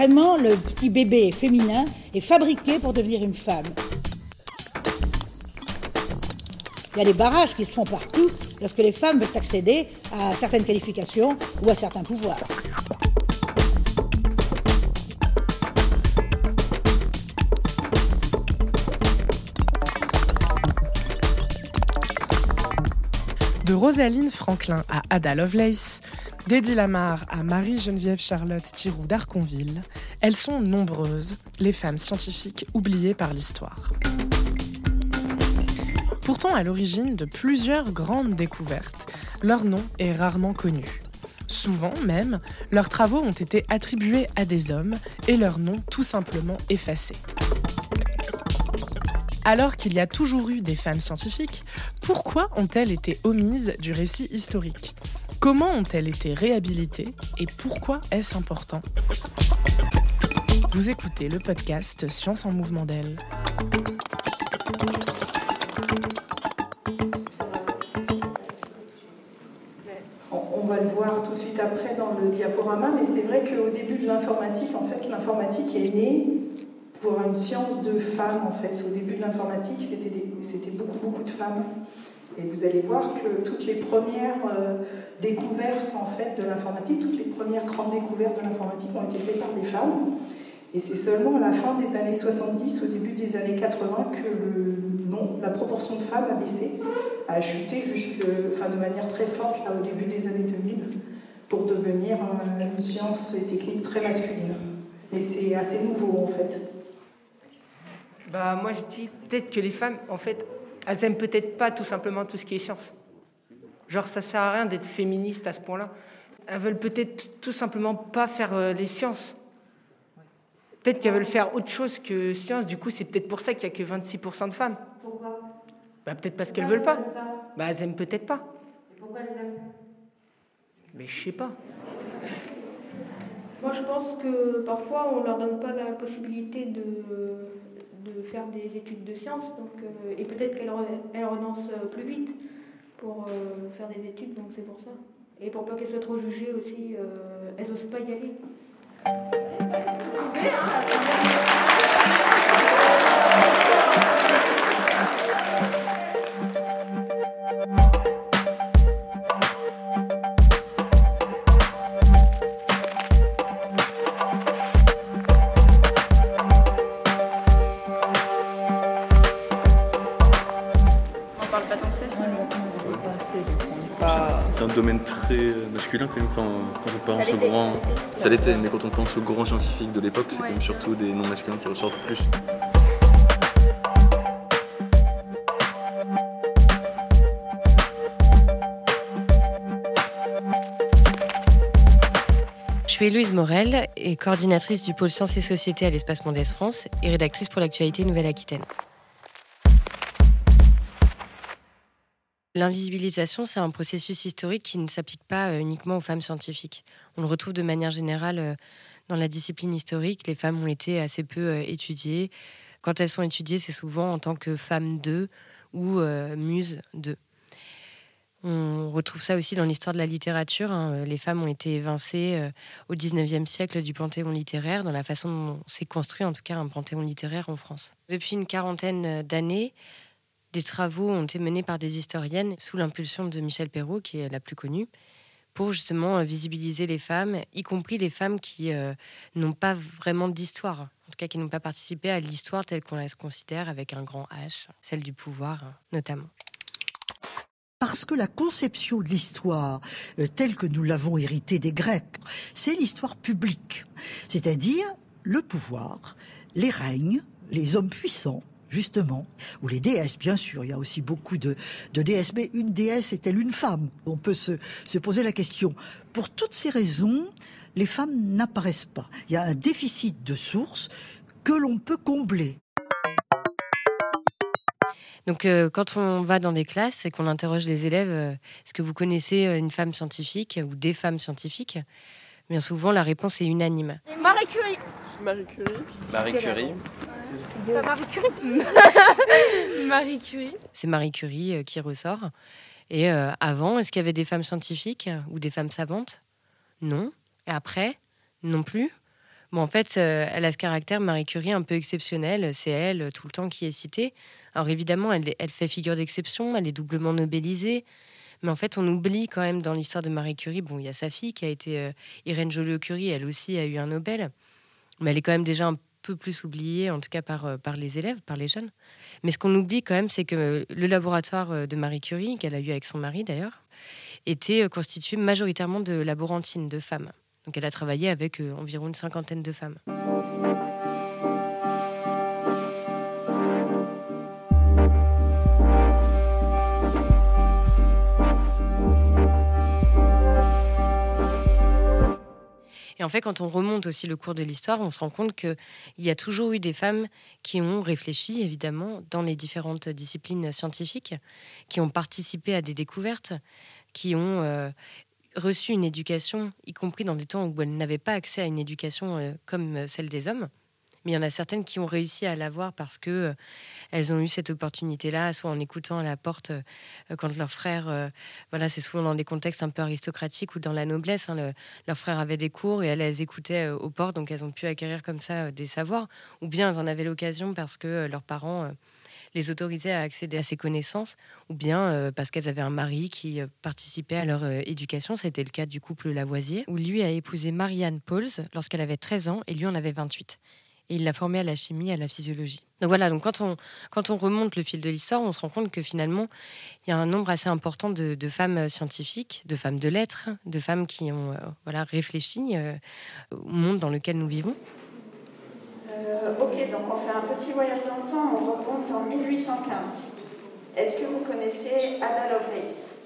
Vraiment, le petit bébé féminin est fabriqué pour devenir une femme. Il y a des barrages qui se font partout lorsque les femmes veulent accéder à certaines qualifications ou à certains pouvoirs. De Rosaline Franklin à Ada Lovelace, d'Eddie Lamar à Marie-Geneviève Charlotte Thiroux d'Arconville, elles sont nombreuses, les femmes scientifiques oubliées par l'histoire. Pourtant à l'origine de plusieurs grandes découvertes, leur nom est rarement connu. Souvent même, leurs travaux ont été attribués à des hommes et leur nom tout simplement effacé. Alors qu'il y a toujours eu des femmes scientifiques, pourquoi ont-elles été omises du récit historique? Comment ont-elles été réhabilitées et pourquoi est-ce important? Vous écoutez le podcast Science en mouvement d'elle. On va le voir tout de suite après dans le diaporama, mais c'est vrai qu'au début de l'informatique, en fait, l'informatique est née pour une science de femmes, en fait. Au début de l'informatique, c'était beaucoup, beaucoup de femmes. Et vous allez voir que toutes les premières euh, découvertes, en fait, de l'informatique, toutes les premières grandes découvertes de l'informatique ont été faites par des femmes. Et c'est seulement à la fin des années 70, au début des années 80, que le, non, la proportion de femmes a baissé, a chuté jusque, de manière très forte là, au début des années 2000, pour devenir euh, une science et technique très masculine. Et c'est assez nouveau, en fait. Bah, moi, je dis peut-être que les femmes, en fait, elles aiment peut-être pas tout simplement tout ce qui est science. Genre, ça sert à rien d'être féministe à ce point-là. Elles veulent peut-être tout simplement pas faire euh, les sciences. Peut-être qu'elles veulent faire autre chose que science. Du coup, c'est peut-être pour ça qu'il n'y a que 26% de femmes. Pourquoi? Bah, Peut-être parce qu'elles veulent pas? Bah, elles aiment peut-être pas. Et pourquoi elles aiment? Mais je sais pas. Moi, je pense que parfois, on leur donne pas la possibilité de de faire des études de sciences, donc, euh, et peut-être qu'elle elle renonce plus vite pour euh, faire des études, donc c'est pour ça. Et pour pas qu'elle soit trop jugée aussi, euh, elles n'osent pas y aller. C'est un domaine très masculin quand même. Quand, quand on pense au grand, ça l'était, mais quand on pense aux grands scientifiques de l'époque, c'est quand même surtout des noms masculins qui ressortent plus. Je suis Louise Morel, et coordinatrice du pôle Sciences et Société à l'Espace Mondes France et rédactrice pour l'actualité Nouvelle-Aquitaine. L'invisibilisation, c'est un processus historique qui ne s'applique pas euh, uniquement aux femmes scientifiques. On le retrouve de manière générale euh, dans la discipline historique. Les femmes ont été assez peu euh, étudiées. Quand elles sont étudiées, c'est souvent en tant que femmes d'eux ou muses d'eux. On retrouve ça aussi dans l'histoire de la littérature. Hein. Les femmes ont été évincées au XIXe siècle du panthéon littéraire, dans la façon dont s'est construit en tout cas un panthéon littéraire en France. Depuis une quarantaine d'années, des travaux ont été menés par des historiennes sous l'impulsion de Michel Perrault, qui est la plus connue, pour justement euh, visibiliser les femmes, y compris les femmes qui euh, n'ont pas vraiment d'histoire, en tout cas qui n'ont pas participé à l'histoire telle qu'on la considère avec un grand H, celle du pouvoir notamment. Parce que la conception de l'histoire, euh, telle que nous l'avons héritée des Grecs, c'est l'histoire publique, c'est-à-dire le pouvoir, les règnes, les hommes puissants, justement, ou les déesses, bien sûr. Il y a aussi beaucoup de, déesses, mais une déesse est-elle une femme? On peut se, se poser la question. Pour toutes ces raisons, les femmes n'apparaissent pas. Il y a un déficit de sources que l'on peut combler. Donc, euh, quand on va dans des classes et qu'on interroge les élèves, euh, est-ce que vous connaissez euh, une femme scientifique ou des femmes scientifiques? Bien souvent, la réponse est unanime. Marie Curie. Marie Curie. Marie Curie. Marie Curie. Marie Curie. C'est Marie Curie euh, qui ressort. Et euh, avant, est-ce qu'il y avait des femmes scientifiques ou des femmes savantes? Non. Et après? Non plus. Bon, en fait, elle a ce caractère Marie Curie un peu exceptionnel. C'est elle tout le temps qui est citée. Alors évidemment, elle, elle fait figure d'exception, elle est doublement nobélisée. Mais en fait, on oublie quand même dans l'histoire de Marie Curie, bon, il y a sa fille qui a été euh, Irène Joliot-Curie, elle aussi a eu un Nobel, mais elle est quand même déjà un peu plus oubliée, en tout cas par, euh, par les élèves, par les jeunes. Mais ce qu'on oublie quand même, c'est que le laboratoire euh, de Marie Curie, qu'elle a eu avec son mari d'ailleurs, était constitué majoritairement de laborantines, de femmes. Donc elle a travaillé avec environ une cinquantaine de femmes. Et en fait, quand on remonte aussi le cours de l'histoire, on se rend compte qu'il y a toujours eu des femmes qui ont réfléchi, évidemment, dans les différentes disciplines scientifiques, qui ont participé à des découvertes, qui ont euh, reçu une éducation, y compris dans des temps où elles n'avaient pas accès à une éducation euh, comme celle des hommes mais il y en a certaines qui ont réussi à l'avoir parce que euh, elles ont eu cette opportunité-là, soit en écoutant à la porte euh, quand leur frère, euh, voilà, c'est souvent dans des contextes un peu aristocratiques ou dans la noblesse, hein, leur frère avait des cours et elles, elles écoutaient aux portes, donc elles ont pu acquérir comme ça des savoirs, ou bien elles en avaient l'occasion parce que leurs parents les autorisaient à accéder à ces connaissances, ou bien parce qu'elles avaient un mari qui participait à leur éducation. C'était le cas du couple Lavoisier, où lui a épousé Marianne Pauls lorsqu'elle avait 13 ans et lui en avait 28 et il l'a formé à la chimie, à la physiologie. Donc voilà, donc quand on, quand on remonte le fil de l'histoire, on se rend compte que finalement, il y a un nombre assez important de, femmes scientifiques, de femmes de lettres, de femmes qui ont euh, voilà, réfléchi euh, au monde dans lequel nous vivons. Euh, ok, donc on fait un petit voyage dans le temps, on remonte en 1815. Est-ce que vous connaissez Ada Lovelace?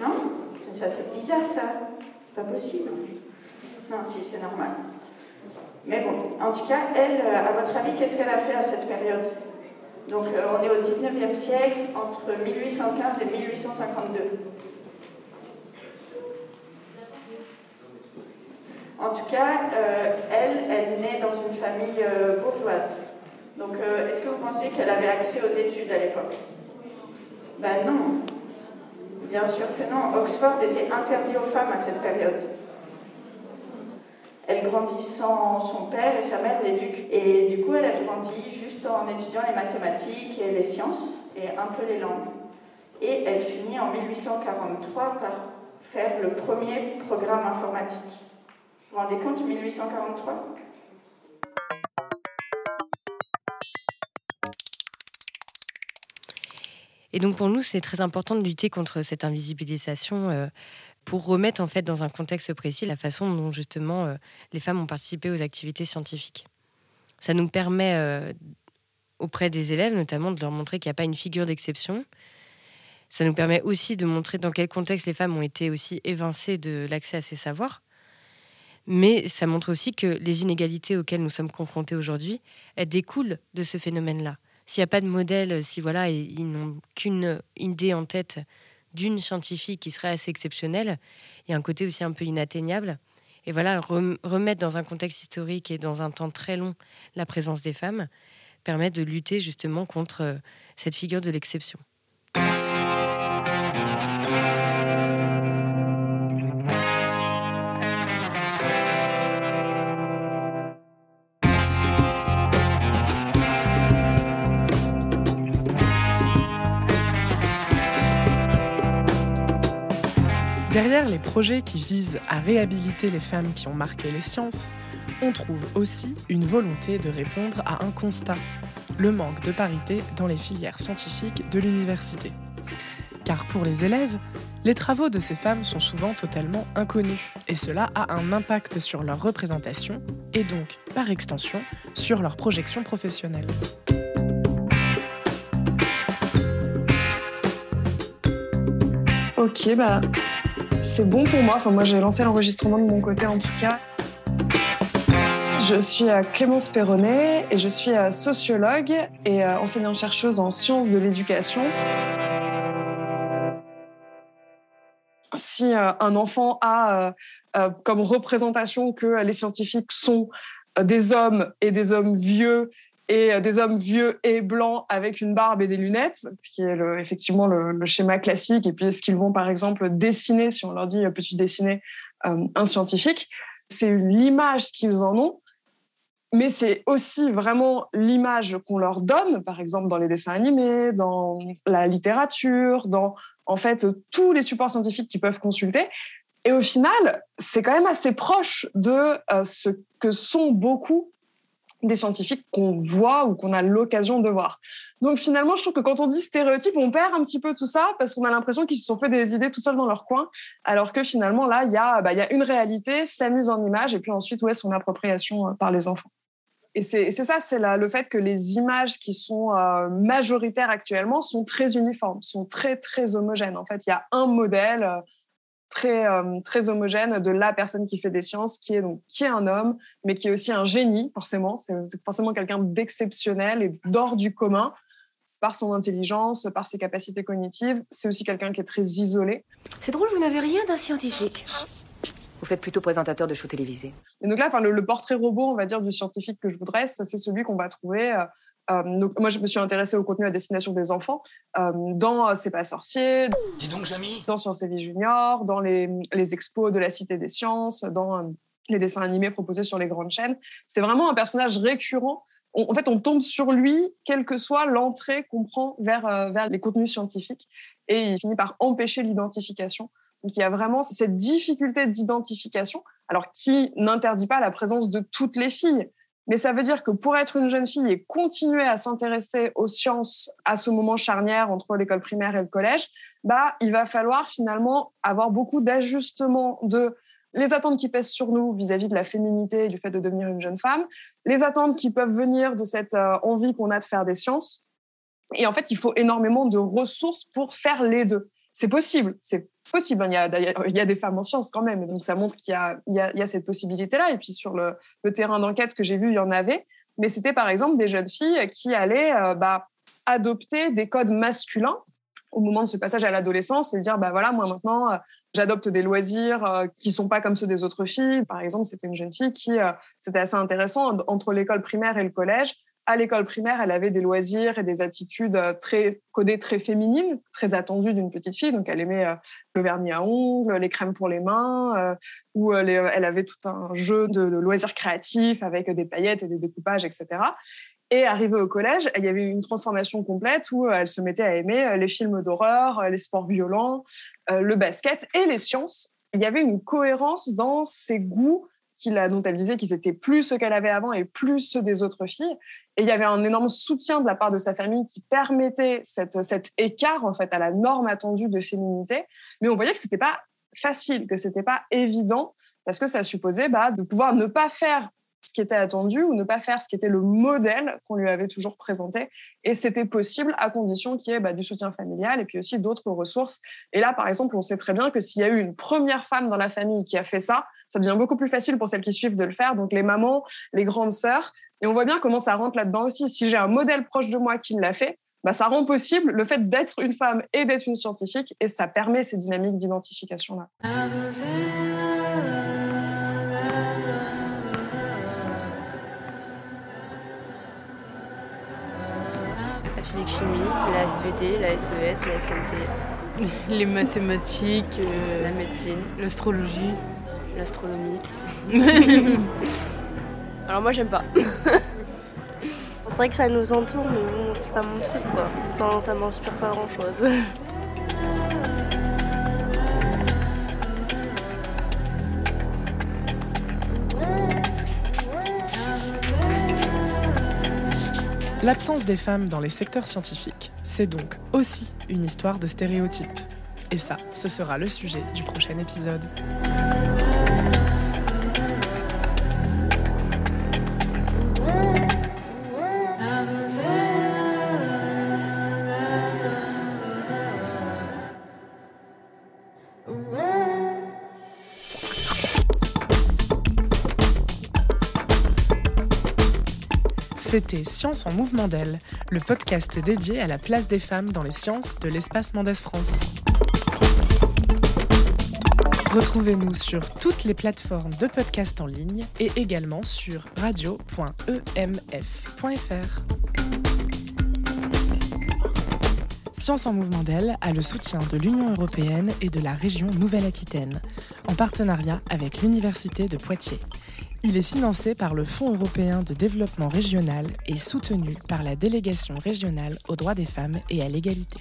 Non? Ça c'est bizarre ça. C'est pas possible. Non, si, c'est normal. Mais bon, en tout cas, elle, euh, à votre avis, qu'est-ce qu'elle a fait à cette période Donc, euh, on est au 19e siècle, entre 1815 et 1852. En tout cas, euh, elle, elle naît dans une famille bourgeoise. Donc, est-ce que vous pensez qu'elle avait accès aux études à l'époque? Ben non. Bien sûr que non. Oxford était interdit aux femmes à cette période. Elle grandit sans son père et sa mère l'éduque. Et du coup, elle a grandi juste en étudiant les mathématiques et les sciences et un peu les langues. Et elle finit en 1843 par faire le premier programme informatique. Vous vous rendez compte, 1843 Et donc pour nous, c'est très important de lutter contre cette invisibilisation euh, pour remettre en fait dans un contexte précis la façon dont justement euh, les femmes ont participé aux activités scientifiques. Ça nous permet euh, auprès des élèves notamment de leur montrer qu'il n'y a pas une figure d'exception. Ça nous permet aussi de montrer dans quel contexte les femmes ont été aussi évincées de l'accès à ces savoirs. Mais ça montre aussi que les inégalités auxquelles nous sommes confrontés aujourd'hui, elles découlent de ce phénomène-là. S'il n'y a pas de modèle, si voilà, ils n'ont qu'une idée en tête d'une scientifique qui serait assez exceptionnelle, il y a un côté aussi un peu inatteignable. Et voilà, remettre dans un contexte historique et dans un temps très long la présence des femmes permet de lutter justement contre euh, cette figure de l'exception. Derrière les projets qui visent à réhabiliter les femmes qui ont marqué les sciences, on trouve aussi une volonté de répondre à un constat, le manque de parité dans les filières scientifiques de l'université. Car pour les élèves, les travaux de ces femmes sont souvent totalement inconnus, et cela a un impact sur leur représentation, et donc, par extension, sur leur projection professionnelle. Ok, bah c'est bon pour moi. Enfin, moi, j'ai lancé l'enregistrement de mon côté en tout cas. Je suis Clémence Perronnet et je suis sociologue et euh, enseignante-chercheuse en sciences de l'éducation. Si euh, un enfant a euh, comme représentation que les scientifiques sont des hommes et des hommes vieux et euh, des hommes vieux et blancs avec une barbe et des lunettes, qui est effectivement le, schéma classique. Et puis, est-ce qu'ils vont, par exemple, dessiner, si on leur dit, peux-tu dessiner euh, un scientifique? C'est l'image qu'ils en ont, mais c'est aussi vraiment l'image qu'on leur donne, par exemple dans les dessins animés, dans la littérature, dans en fait tous les supports scientifiques qu'ils peuvent consulter. Et au final, c'est quand même assez proche de euh, ce que sont beaucoup des scientifiques qu'on voit ou qu'on a l'occasion de voir. Donc finalement, je trouve que quand on dit stéréotype, on perd un petit peu tout ça parce qu'on a l'impression qu'ils se sont fait des idées tout seuls dans leur coin, alors que finalement, là, il y, a, bah, y a une réalité, sa mise en image, et puis ensuite, où est son appropriation euh, par les enfants. Et c'est ça, c'est le fait que les images qui sont euh, majoritaires actuellement sont très uniformes, sont très, très homogènes. En fait, il y a un modèle euh, très, euh, très homogène de la personne qui fait des sciences, qui est, donc, qui est un homme, mais qui est aussi un génie, forcément. C'est forcément quelqu'un d'exceptionnel et d'hors du commun par son intelligence, par ses capacités cognitives. C'est aussi quelqu'un qui est très isolé. C'est drôle, vous n'avez rien d'un scientifique. Vous faites plutôt présentateur de show télévisé. Et donc là, enfin, le, portrait robot, on va dire, du scientifique que je voudrais, c'est celui qu'on va trouver. Euh, euh, donc, moi, je me suis intéressée au contenu à destination des enfants euh, dans C'est pas sorcier, Dis donc, Jamie. dans Sciences et Vie Junior, dans les, les, expos de la Cité des Sciences, dans les dessins animés proposés sur les grandes chaînes. C'est vraiment un personnage récurrent. en fait, on tombe sur lui, quelle que soit l'entrée qu'on prend vers, vers les contenus scientifiques, et il finit par empêcher l'identification. Donc il y a vraiment cette difficulté d'identification, alors qui n'interdit pas la présence de toutes les filles. Mais ça veut dire que pour être une jeune fille et continuer à s'intéresser aux sciences à ce moment charnière entre l'école primaire et le collège, bah, il va falloir finalement avoir beaucoup d'ajustements de les attentes qui pèsent sur nous vis-à-vis de la féminité et du fait de devenir une jeune femme, les attentes qui peuvent venir de cette euh, envie qu'on a de faire des sciences. Et en fait, il faut énormément de ressources pour faire les deux. C'est possible, c'est possible. Il y, a, il y, a, des femmes en sciences quand même, donc ça montre qu'il y, a, cette possibilité-là. Et puis sur le, terrain d'enquête que j'ai vu, il y en avait. Mais c'était par exemple des jeunes filles qui allaient euh, bah, adopter des codes masculins au moment de ce passage à l'adolescence et dire bah voilà moi maintenant euh, j'adopte des loisirs euh, qui sont pas comme ceux des autres filles. Par exemple, c'était une jeune fille qui, c'était assez intéressant, entre l'école primaire et le collège, à l'école primaire, elle avait des loisirs et des attitudes euh, très codées, très féminines, très attendues d'une petite fille. Donc, elle aimait euh, le vernis à ongles, les crèmes pour les mains, euh, ou elle avait tout un jeu de, loisirs créatifs avec des paillettes et des découpages, etc. Et arrivée au collège, il y avait une transformation complète où elle se mettait à aimer les films d'horreur, les sports violents, le basket et les sciences. Il y avait une cohérence dans ses goûts dont elle disait qu'ils étaient plus ce qu'elle avait avant et plus ceux des autres filles. Et il y avait un énorme soutien de la part de sa famille qui permettait cette, cet écart en fait à la norme attendue de féminité. Mais on voyait que c'était pas facile, que c'était pas évident parce que ça supposait bah, de pouvoir ne pas faire ce qui était attendu ou ne pas faire ce qui était le modèle qu'on lui avait toujours présenté. Et c'était possible à condition qu'il y ait bah, du soutien familial et puis aussi d'autres ressources. Et là, par exemple, on sait très bien que s'il y a eu une première femme dans la famille qui a fait ça, ça devient beaucoup plus facile pour celles qui suivent de le faire. Donc les mamans, les grandes sœurs. Et on voit bien comment ça rentre là-dedans aussi. Si j'ai un modèle proche de moi qui l'a fait, bah, ça rend possible le fait d'être une femme et d'être une scientifique, et ça permet ces dynamiques d'identification-là. La physique-chimie, la SVT, la SES, la SNT. Les mathématiques, euh, la médecine, l'astrologie l'astronomie. Alors moi j'aime pas. c'est vrai que ça nous entoure, mais bon, c'est pas mon truc quoi. Non, ça m'inspire pas grand chose. L'absence des femmes dans les secteurs scientifiques, c'est donc aussi une histoire de stéréotypes. Et ça, ce sera le sujet du prochain épisode. C'était Science en mouvement d'elle, le podcast dédié à la place des femmes dans les sciences de l'espace Mendès France. Retrouvez-nous sur toutes les plateformes de podcast en ligne et également sur radio.emf.fr. Science en mouvement d'elle a le soutien de l'Union européenne et de la région Nouvelle-Aquitaine, en partenariat avec l'Université de Poitiers. Il est financé par le Fonds européen de développement régional et soutenu par la délégation régionale aux droits des femmes et à l'égalité.